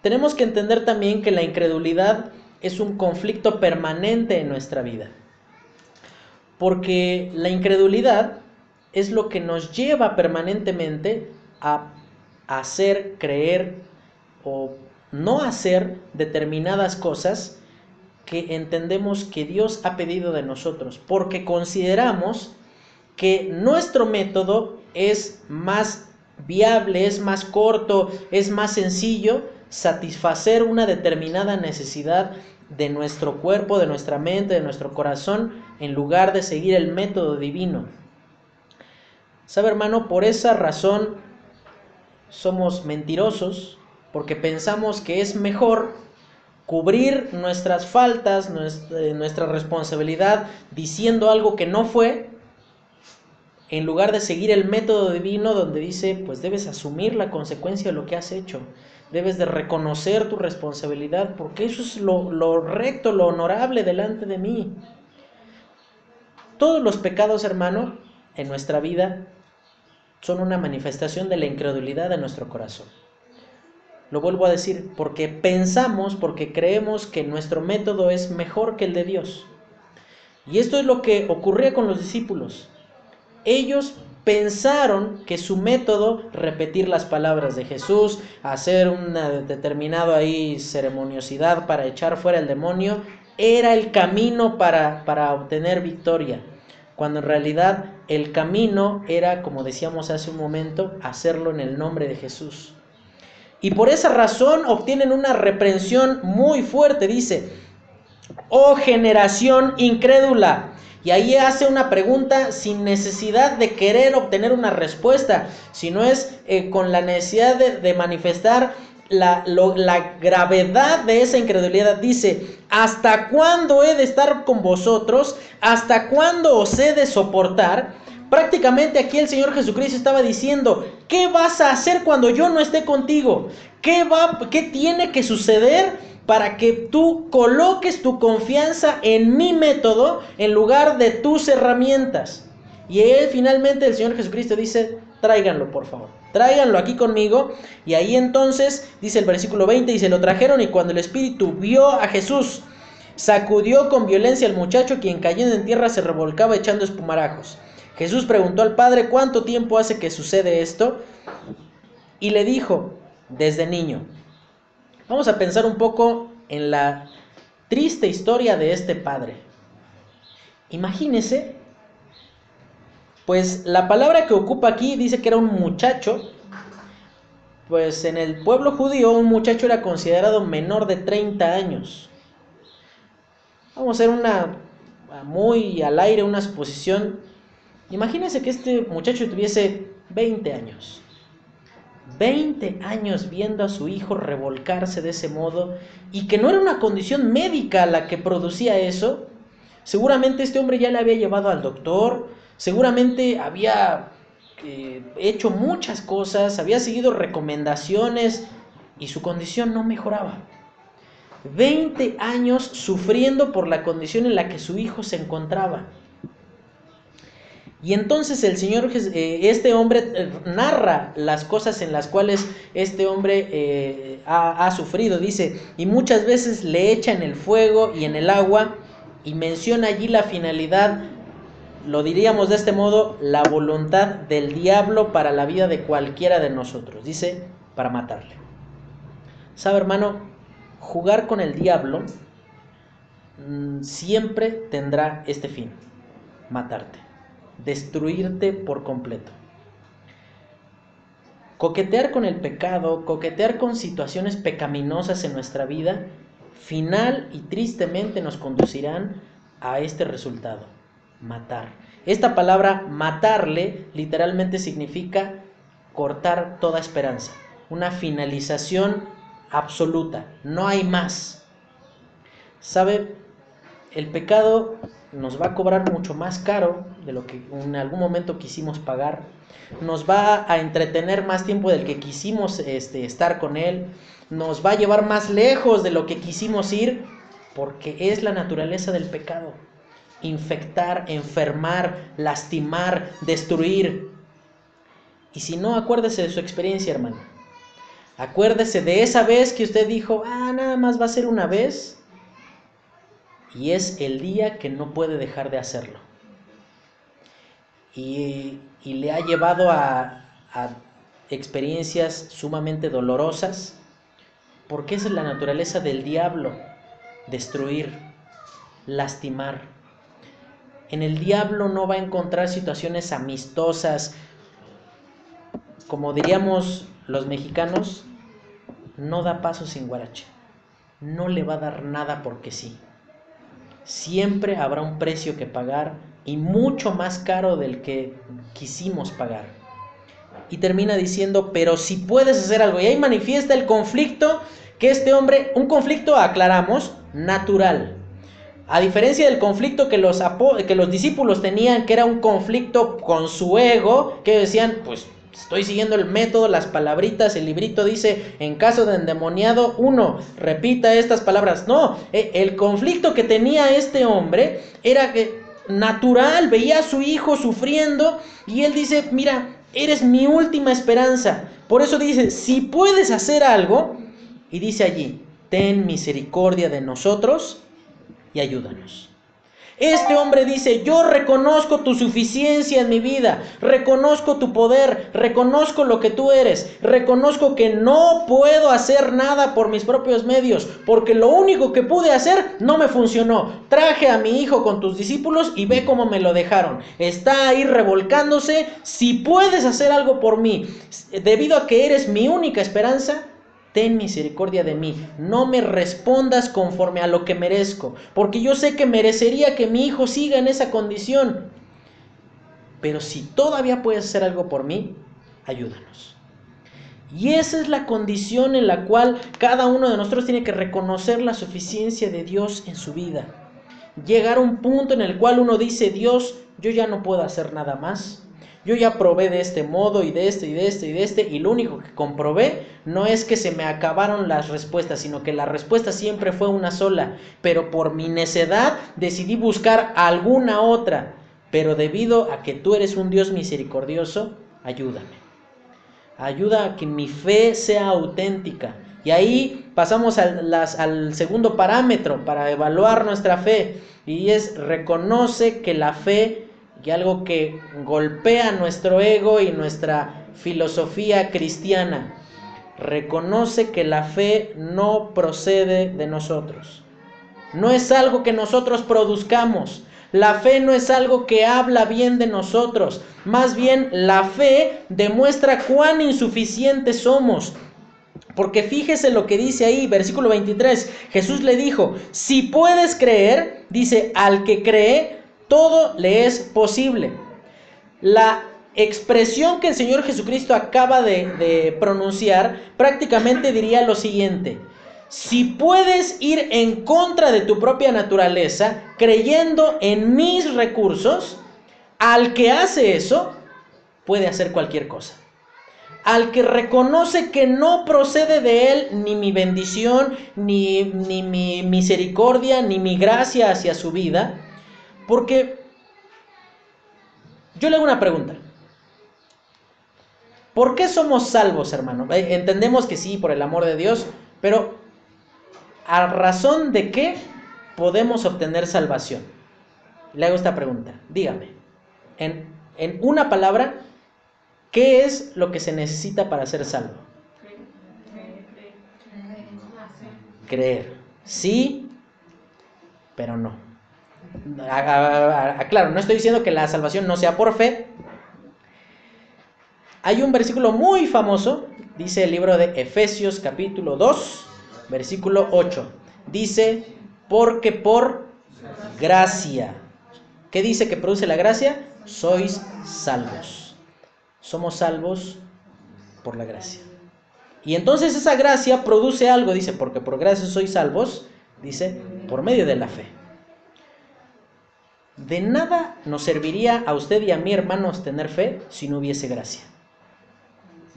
tenemos que entender también que la incredulidad es un conflicto permanente en nuestra vida. Porque la incredulidad es lo que nos lleva permanentemente a hacer, creer o no hacer determinadas cosas que entendemos que Dios ha pedido de nosotros, porque consideramos que nuestro método es más viable, es más corto, es más sencillo satisfacer una determinada necesidad de nuestro cuerpo, de nuestra mente, de nuestro corazón, en lugar de seguir el método divino. ¿Sabe hermano? Por esa razón somos mentirosos, porque pensamos que es mejor cubrir nuestras faltas, nuestra, nuestra responsabilidad, diciendo algo que no fue, en lugar de seguir el método divino donde dice, pues debes asumir la consecuencia de lo que has hecho, debes de reconocer tu responsabilidad, porque eso es lo, lo recto, lo honorable delante de mí. Todos los pecados, hermano, en nuestra vida son una manifestación de la incredulidad de nuestro corazón. Lo vuelvo a decir, porque pensamos, porque creemos que nuestro método es mejor que el de Dios. Y esto es lo que ocurría con los discípulos ellos pensaron que su método, repetir las palabras de Jesús, hacer una determinada ahí ceremoniosidad para echar fuera el demonio, era el camino para, para obtener victoria. Cuando en realidad el camino era, como decíamos hace un momento, hacerlo en el nombre de Jesús. Y por esa razón obtienen una reprensión muy fuerte. Dice, oh generación incrédula, y ahí hace una pregunta sin necesidad de querer obtener una respuesta, sino es eh, con la necesidad de, manifestar la, la, gravedad de esa incredulidad. Dice, ¿hasta cuándo he de estar con vosotros? ¿Hasta cuándo os he de soportar? Prácticamente aquí el Señor Jesucristo estaba diciendo, ¿qué vas a hacer cuando yo no esté contigo? ¿Qué, va, qué tiene que suceder para que tú coloques tu confianza en mi método en lugar de tus herramientas. Y él finalmente el Señor Jesucristo dice, tráiganlo por favor, tráiganlo aquí conmigo. Y ahí entonces dice el versículo 20, dice, lo trajeron y cuando el Espíritu vio a Jesús, sacudió con violencia al muchacho quien cayendo en tierra se revolcaba echando espumarajos. Jesús preguntó al Padre, ¿cuánto tiempo hace que sucede esto? Y le dijo, desde niño. Vamos a pensar un poco en la triste historia de este padre. Imagínese, pues la palabra que ocupa aquí dice que era un muchacho, pues en el pueblo judío un muchacho era considerado menor de 30 años. Vamos a hacer una muy al aire, una suposición. Imagínense que este muchacho tuviese 20 años. 20 años viendo a su hijo revolcarse de ese modo y que no era una condición médica la que producía eso. Seguramente este hombre ya le había llevado al doctor, seguramente había eh, hecho muchas cosas, había seguido recomendaciones y su condición no mejoraba. 20 años sufriendo por la condición en la que su hijo se encontraba. Y entonces el Señor, eh, este hombre eh, narra las cosas en las cuales este hombre ha, ha, sufrido, dice, y muchas veces le echa en el fuego y en el agua, y menciona allí la finalidad lo diríamos de este modo, la voluntad del diablo para la vida de cualquiera de nosotros. Dice, para matarle. ¿Sabe, hermano? Jugar con el diablo mm, siempre tendrá este fin, matarte, destruirte por completo. Coquetear con el pecado, coquetear con situaciones pecaminosas en nuestra vida, final y tristemente nos conducirán a este resultado matar. Esta palabra matarle literalmente significa cortar toda esperanza, una finalización absoluta, no hay más. ¿Sabe? El pecado nos va a cobrar mucho más caro de lo que en algún momento quisimos pagar, nos va a entretener más tiempo del que quisimos este, estar con él, nos va a llevar más lejos de lo que quisimos ir, porque es la naturaleza del pecado infectar, enfermar, lastimar, destruir. Y si no, acuérdese de su experiencia, hermano. Acuérdese de esa vez que usted dijo, ah, nada más va a ser una vez. Y es el día que no puede dejar de hacerlo. Y, y le ha llevado a, a experiencias sumamente dolorosas, porque esa es la naturaleza del diablo, destruir, lastimar. En el diablo no va a encontrar situaciones amistosas. Como diríamos los mexicanos, no da paso sin guarache. No le va a dar nada porque sí. Siempre habrá un precio que pagar y mucho más caro del que quisimos pagar. Y termina diciendo, pero si puedes hacer algo. Y ahí manifiesta el conflicto que este hombre, un conflicto, aclaramos, natural a diferencia del conflicto que los, que los discípulos tenían, que era un conflicto con su ego, que decían, pues estoy siguiendo el método, las palabritas, el librito dice, en caso de endemoniado, uno, repita estas palabras. No, e, el conflicto que tenía este hombre era que natural, veía a su hijo sufriendo y él dice, mira, eres mi última esperanza. Por eso dice, si puedes hacer algo, y dice allí, ten misericordia de nosotros y ayúdanos. Este hombre dice, yo reconozco tu suficiencia en mi vida, reconozco tu poder, reconozco lo que tú eres, reconozco que no puedo hacer nada por mis propios medios, porque lo único que pude hacer no me funcionó. Traje a mi hijo con tus discípulos y ve cómo me lo dejaron. Está ahí revolcándose, si puedes hacer algo por mí, debido a que eres mi única esperanza, ten misericordia de mí, no me respondas conforme a lo que merezco, porque yo sé que merecería que mi hijo siga en esa condición. Pero si todavía puedes hacer algo por mí, ayúdanos. Y esa es la condición en la cual cada uno de nosotros tiene que reconocer la suficiencia de Dios en su vida. Llegar a un punto en el cual uno dice, Dios, yo ya no puedo hacer nada más yo ya probé de este modo y de este y de este y de este y lo único que comprobé no es que se me acabaron las respuestas, sino que la respuesta siempre fue una sola, pero por mi necedad decidí buscar alguna otra, pero debido a que tú eres un Dios misericordioso, ayúdame. Ayuda a que mi fe sea auténtica. Y ahí pasamos al, al segundo parámetro para evaluar nuestra fe y es reconoce que la fe y algo que golpea nuestro ego y nuestra filosofía cristiana. Reconoce que la fe no procede de nosotros. No es algo que nosotros produzcamos. La fe no es algo que habla bien de nosotros. Más bien, la fe demuestra cuán insuficientes somos. Porque fíjese lo que dice ahí, versículo 23. Jesús le dijo, si puedes creer, dice, al que cree, todo le es posible. La expresión que el Señor Jesucristo acaba de, pronunciar prácticamente diría lo siguiente. Si puedes ir en contra de tu propia naturaleza, creyendo en mis recursos, al que hace eso, puede hacer cualquier cosa. Al que reconoce que no procede de él ni mi bendición, ni mi misericordia, ni mi gracia hacia su vida. Porque yo le hago una pregunta. ¿Por qué somos salvos, hermano? Eh, entendemos que sí, por el amor de Dios, pero ¿a razón de qué podemos obtener salvación? Le hago esta pregunta. Dígame, en, en una palabra, ¿qué es lo que se necesita para ser salvo? Creer. Sí, pero no. Claro, no estoy diciendo que la salvación no sea por fe. Hay un versículo muy famoso, dice el libro de Efesios capítulo 2, versículo 8. Dice, porque por gracia. ¿Qué dice que produce la gracia? Sois salvos. Somos salvos por la gracia. Y entonces esa gracia produce algo, dice, porque por gracia sois salvos, dice, por medio de la fe. De nada nos serviría a usted y a mi hermanos tener fe si no hubiese gracia.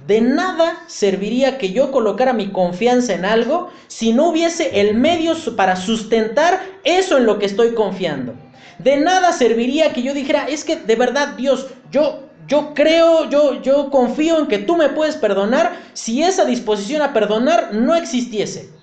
De nada serviría que yo colocara mi confianza en algo si no hubiese el medio para sustentar eso en lo que estoy confiando. De nada serviría que yo dijera, es que de verdad Dios, yo yo creo, yo yo confío en que tú me puedes perdonar si esa disposición a perdonar no existiese.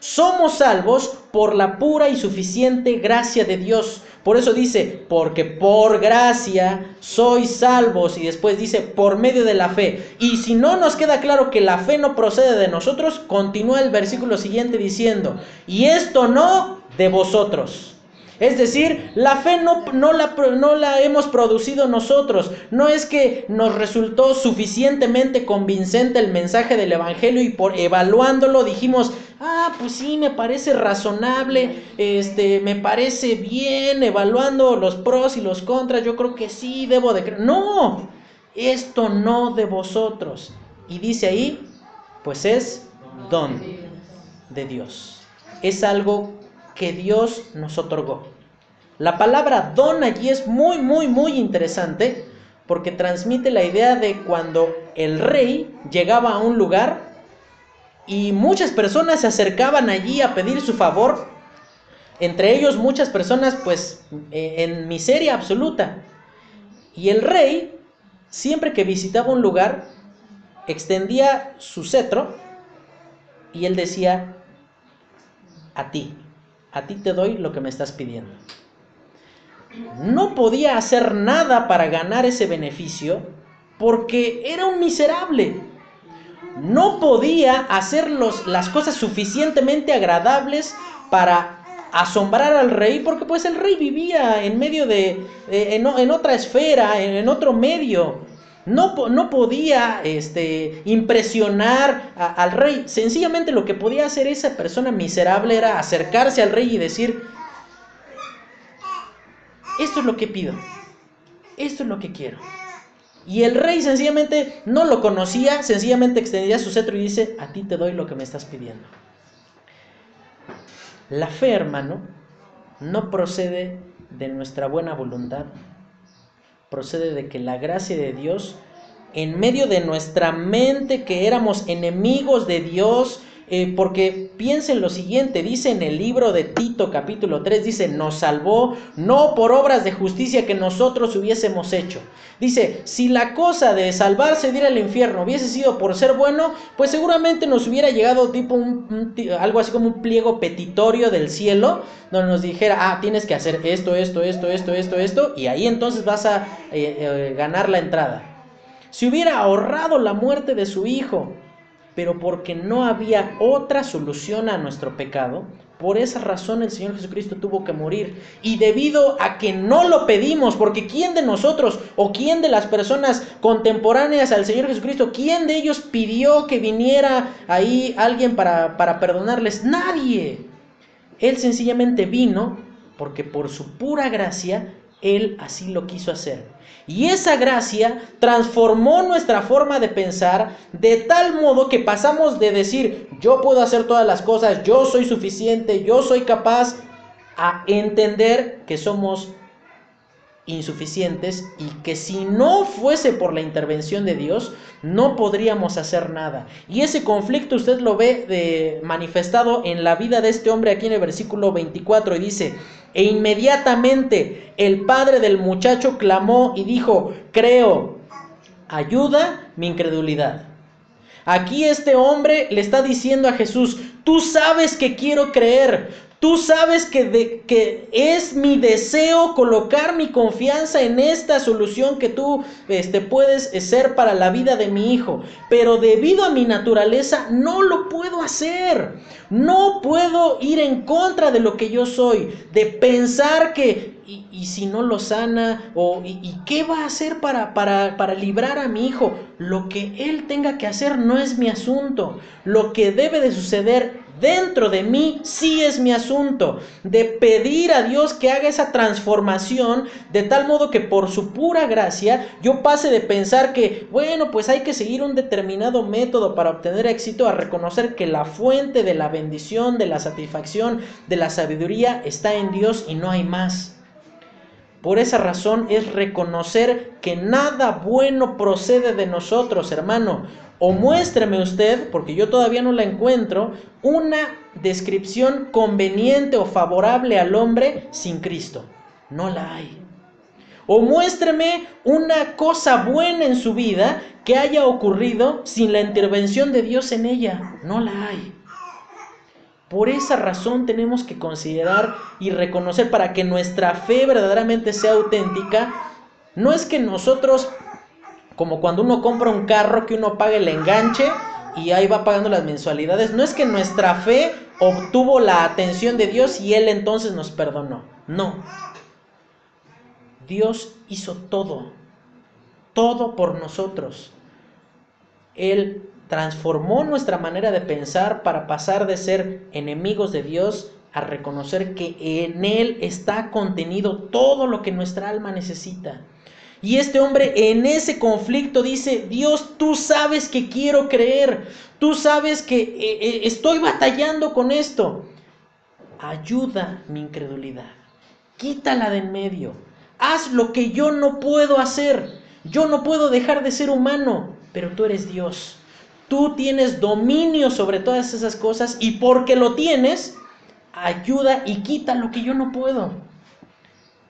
Somos salvos por la pura y suficiente gracia de Dios. Por eso dice, porque por gracia sois salvos. Y después dice, por medio de la fe. Y si no nos queda claro que la fe no procede de nosotros, continúa el versículo siguiente diciendo, y esto no de vosotros. Es decir, la fe no, la, la, hemos producido nosotros. No es que nos resultó suficientemente convincente el mensaje del Evangelio y por evaluándolo dijimos, ah, pues sí, me parece razonable, este, me parece bien, evaluando los pros y los contras, yo creo que sí, debo de creer. No, esto no de vosotros. Y dice ahí, pues es don de Dios. Es algo que Dios nos otorgó. La palabra don allí es muy, muy, muy interesante porque transmite la idea de cuando el rey llegaba a un lugar y muchas personas se acercaban allí a pedir su favor, entre ellos muchas personas pues eh, en miseria absoluta. Y el rey, siempre que visitaba un lugar, extendía su cetro y él decía, a ti, a ti te doy lo que me estás pidiendo. No podía hacer nada para ganar ese beneficio porque era un miserable. No podía hacer las cosas suficientemente agradables para asombrar al rey porque pues el rey vivía en medio de, en, otra esfera, en, otro medio. No, no, podía este, impresionar al rey. Sencillamente lo que podía hacer esa persona miserable era acercarse al rey y decir, esto es lo que pido, esto es lo que quiero. Y el rey sencillamente no lo conocía, sencillamente extendía su cetro y dice, a ti te doy lo que me estás pidiendo. La fe, hermano, no procede de nuestra buena voluntad, procede de que la gracia de Dios, en medio de nuestra mente que éramos enemigos de Dios, eh, porque piensen lo siguiente, dice en el libro de Tito capítulo 3, dice, nos salvó no por obras de justicia que nosotros hubiésemos hecho. Dice, si la cosa de salvarse de ir al infierno hubiese sido por ser bueno, pues seguramente nos hubiera llegado tipo un, algo así como un pliego petitorio del cielo, donde nos dijera, ah, tienes que hacer esto, esto, esto, esto, esto, esto, y ahí entonces vas a eh, eh, ganar la entrada. Si hubiera ahorrado la muerte de su hijo, pero porque no había otra solución a nuestro pecado, Por esa razón el Señor Jesucristo tuvo que morir. Y debido a que no lo pedimos, porque ¿quién de nosotros o quién de las personas contemporáneas al Señor Jesucristo, quién de ellos pidió que viniera ahí alguien para, para perdonarles? Nadie. Él sencillamente vino porque por su pura gracia Él así lo quiso hacer. Y esa gracia transformó nuestra forma de pensar de tal modo que pasamos de decir, yo puedo hacer todas las cosas, yo soy suficiente, yo soy capaz, a entender que somos insuficientes y que si no fuese por la intervención de Dios, no podríamos hacer nada. Y ese conflicto usted lo ve de, manifestado en la vida de este hombre aquí en el versículo 24 y dice, e inmediatamente el padre del muchacho clamó y dijo, creo, ayuda mi incredulidad. Aquí este hombre le está diciendo a Jesús, tú sabes que quiero creer, Tú sabes que, que, es mi deseo colocar mi confianza en esta solución que tú este, puedes ser para la vida de mi hijo. Pero debido a mi naturaleza no lo puedo hacer. No puedo ir en contra de lo que yo soy. De pensar que, y, si no lo sana, o y, qué va a hacer para, para, para librar a mi hijo. Lo que él tenga que hacer no es mi asunto. Lo que debe de suceder dentro de mí sí es mi asunto, de pedir a Dios que haga esa transformación de tal modo que por su pura gracia yo pase de pensar que, bueno, pues hay que seguir un determinado método para obtener éxito a reconocer que la fuente de la bendición, de la satisfacción, de la sabiduría está en Dios y no hay más. Por esa razón es reconocer que nada bueno procede de nosotros, hermano. O muéstreme usted, porque yo todavía no la encuentro, una descripción conveniente o favorable al hombre sin Cristo. No la hay. O muéstreme una cosa buena en su vida que haya ocurrido sin la intervención de Dios en ella. No la hay. Por esa razón tenemos que considerar y reconocer para que nuestra fe verdaderamente sea auténtica, no es que nosotros, como cuando uno compra un carro, que uno pague el enganche y ahí va pagando las mensualidades, no es que nuestra fe obtuvo la atención de Dios y Él entonces nos perdonó. No. Dios hizo todo, todo por nosotros. Él transformó nuestra manera de pensar para pasar de ser enemigos de Dios a reconocer que en Él está contenido todo lo que nuestra alma necesita. Y este hombre en ese conflicto dice, Dios, tú sabes que quiero creer, tú sabes que eh, eh, estoy batallando con esto. Ayuda mi incredulidad, quítala de en medio, haz lo que yo no puedo hacer. Yo no puedo dejar de ser humano, pero tú eres Dios. Tú tienes dominio sobre todas esas cosas y porque lo tienes, ayuda y quita lo que yo no puedo.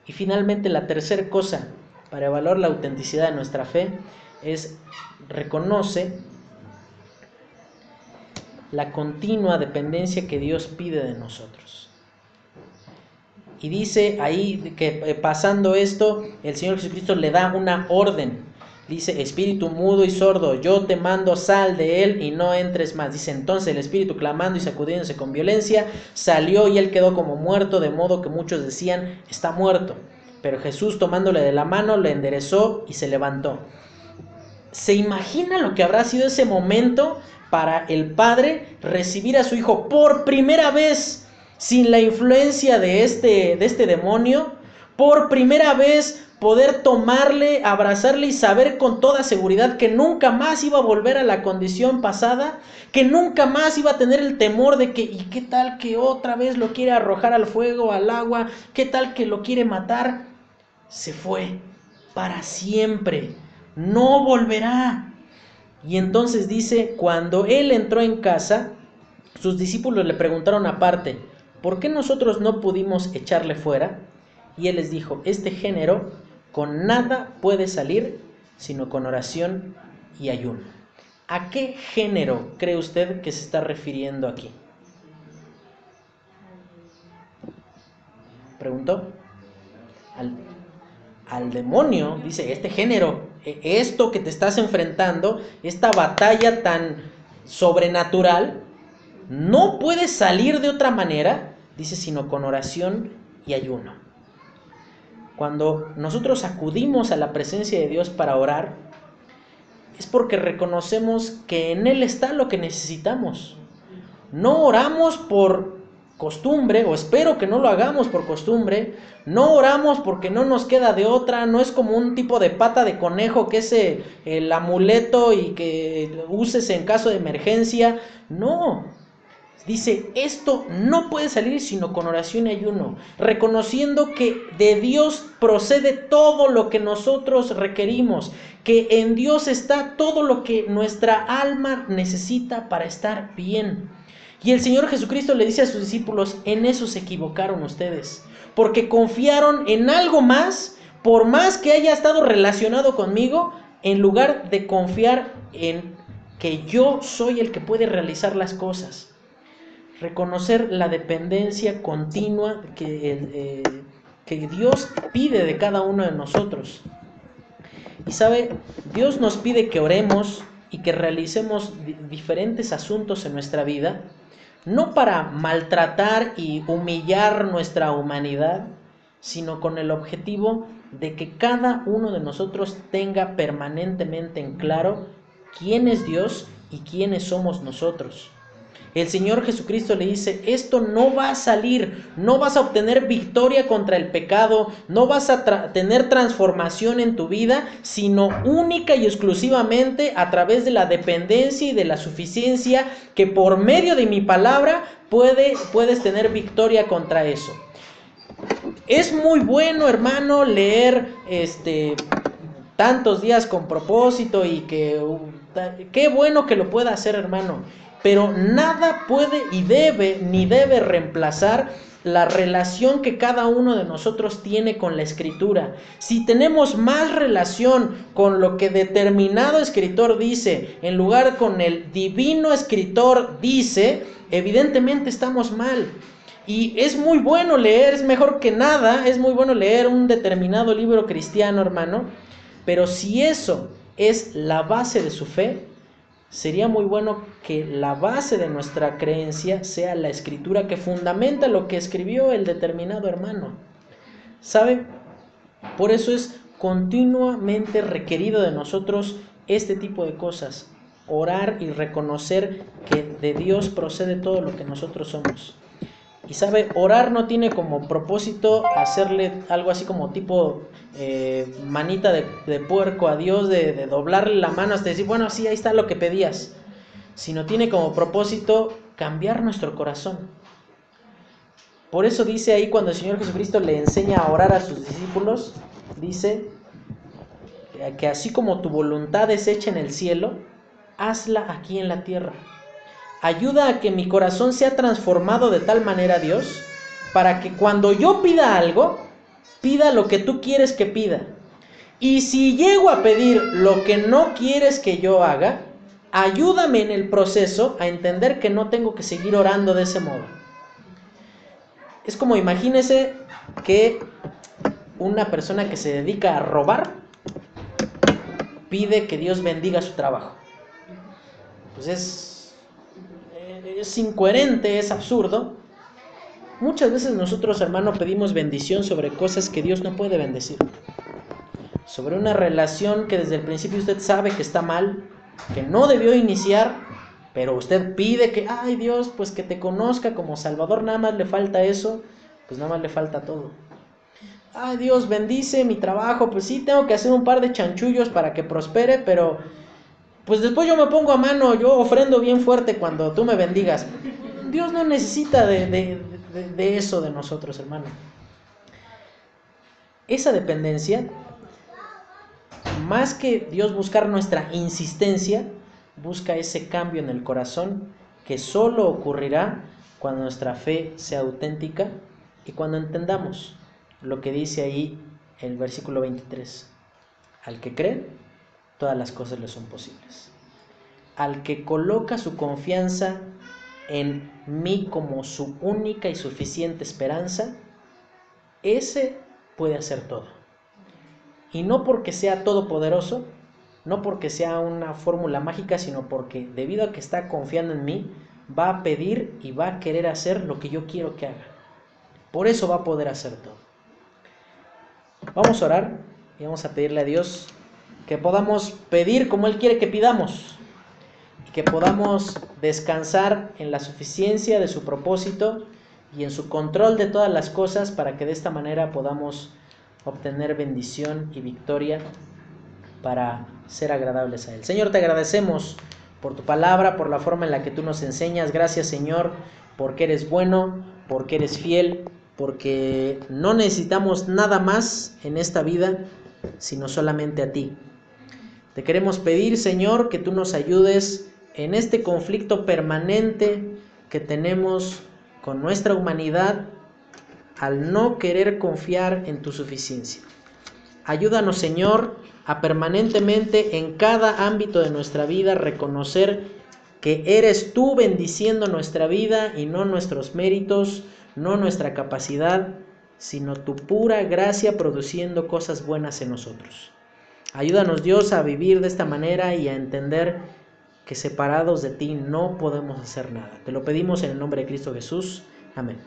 Y finalmente la tercera cosa para evaluar la autenticidad de nuestra fe es reconoce la continua dependencia que Dios pide de nosotros. Y dice ahí que eh, pasando esto, el Señor Jesucristo le da una orden Dice, espíritu mudo y sordo, yo te mando, sal de él y no entres más. Dice, entonces el espíritu clamando y sacudiéndose con violencia, salió y él quedó como muerto, de modo que muchos decían, está muerto. Pero Jesús tomándole de la mano, le enderezó y se levantó. ¿Se imagina lo que habrá sido ese momento para el padre recibir a su hijo por primera vez sin la influencia de este, de este demonio? Por primera vez poder tomarle, abrazarle y saber con toda seguridad que nunca más iba a volver a la condición pasada, que nunca más iba a tener el temor de que, ¿y qué tal que otra vez lo quiere arrojar al fuego, al agua? ¿Qué tal que lo quiere matar? Se fue para siempre, no volverá. Y entonces dice, cuando él entró en casa, sus discípulos le preguntaron aparte, ¿por qué nosotros no pudimos echarle fuera? Y él les dijo, este género con nada puede salir sino con oración y ayuno. ¿A qué género cree usted que se está refiriendo aquí? Preguntó. Al, al, demonio, dice, este género, e, esto que te estás enfrentando, esta batalla tan sobrenatural, no puede salir de otra manera dice, sino con oración y ayuno. Cuando nosotros acudimos a la presencia de Dios para orar, es porque reconocemos que en Él está lo que necesitamos. No oramos por costumbre, o espero que no lo hagamos por costumbre, no oramos porque no nos queda de otra, no es como un tipo de pata de conejo que es eh, el amuleto y que uses en caso de emergencia, no. Dice, esto no puede salir sino con oración y ayuno, reconociendo que de Dios procede todo lo que nosotros requerimos, que en Dios está todo lo que nuestra alma necesita para estar bien. Y el Señor Jesucristo le dice a sus discípulos, en eso se equivocaron ustedes, porque confiaron en algo más, por más que haya estado relacionado conmigo, en lugar de confiar en que yo soy el que puede realizar las cosas. Reconocer la dependencia continua que, eh, que Dios pide de cada uno de nosotros. Y sabe, Dios nos pide que oremos y que realicemos diferentes asuntos en nuestra vida no para maltratar y humillar nuestra humanidad, sino con el objetivo de que cada uno de nosotros tenga permanentemente en claro quién es Dios y quiénes somos nosotros. El Señor Jesucristo le dice, esto no va a salir, no vas a obtener victoria contra el pecado, no vas a tener transformación en tu vida, sino única y exclusivamente a través de la dependencia y de la suficiencia que por medio de mi palabra puede, puedes tener victoria contra eso. Es muy bueno, hermano, leer este tantos días con propósito y que uh, qué bueno que lo pueda hacer, hermano pero nada puede y debe ni debe reemplazar la relación que cada uno de nosotros tiene con la escritura. Si tenemos más relación con lo que determinado escritor dice en lugar con el divino escritor dice, evidentemente estamos mal. Y es muy bueno leer, es mejor que nada, es muy bueno leer un determinado libro cristiano, hermano, pero si eso es la base de su fe, sería muy bueno que la base de nuestra creencia sea la escritura que fundamenta lo que escribió el determinado hermano. ¿Sabe? Por eso es continuamente requerido de nosotros este tipo de cosas. Orar y reconocer que de Dios procede todo lo que nosotros somos. Y sabe, orar no tiene como propósito hacerle algo así como tipo eh, manita de, puerco a Dios, de, doblarle la mano hasta decir, bueno, sí, ahí está lo que pedías, sino tiene como propósito cambiar nuestro corazón. Por eso dice ahí cuando el Señor Jesucristo le enseña a orar a sus discípulos, dice que así como tu voluntad es hecha en el cielo, hazla aquí en la tierra. Ayuda a que mi corazón sea transformado de tal manera, Dios, para que cuando yo pida algo, pida lo que tú quieres que pida. Y si llego a pedir lo que no quieres que yo haga, ayúdame en el proceso a entender que no tengo que seguir orando de ese modo. Es como imagínese que una persona que se dedica a robar pide que Dios bendiga su trabajo. Pues es, es incoherente, es absurdo, Muchas veces nosotros, hermano, pedimos bendición sobre cosas que Dios no puede bendecir. Sobre una relación que desde el principio usted sabe que está mal, que no debió iniciar, pero usted pide que, ay Dios, pues que te conozca como Salvador, nada más le falta eso, pues nada más le falta todo. Ay Dios, bendice mi trabajo, pues sí, tengo que hacer un par de chanchullos para que prospere, pero pues después yo me pongo a mano, yo ofrendo bien fuerte cuando tú me bendigas. Dios no necesita de, de, eso de nosotros, hermano. Esa dependencia, más que Dios buscar nuestra insistencia, busca ese cambio en el corazón que solo ocurrirá cuando nuestra fe sea auténtica y cuando entendamos lo que dice ahí el versículo 23. Al que cree, todas las cosas le son posibles. Al que coloca su confianza en mí como su única y suficiente esperanza, ese puede hacer todo. Y no porque sea todopoderoso, no porque sea una fórmula mágica, sino porque debido a que está confiando en mí, va a pedir y va a querer hacer lo que yo quiero que haga. Por eso va a poder hacer todo. Vamos a orar y vamos a pedirle a Dios que podamos pedir como Él quiere que pidamos que podamos descansar en la suficiencia de su propósito y en su control de todas las cosas para que de esta manera podamos obtener bendición y victoria para ser agradables a Él. Señor, te agradecemos por tu palabra, por la forma en la que tú nos enseñas. Gracias, Señor, porque eres bueno, porque eres fiel, porque no necesitamos nada más en esta vida, sino solamente a ti. Te queremos pedir, Señor, que tú nos ayudes en este conflicto permanente que tenemos con nuestra humanidad al no querer confiar en tu suficiencia. Ayúdanos, Señor, a permanentemente en cada ámbito de nuestra vida reconocer que eres tú bendiciendo nuestra vida y no nuestros méritos, no nuestra capacidad, sino tu pura gracia produciendo cosas buenas en nosotros. Ayúdanos Dios a vivir de esta manera y a entender que separados de ti no podemos hacer nada. Te lo pedimos en el nombre de Cristo Jesús. Amén.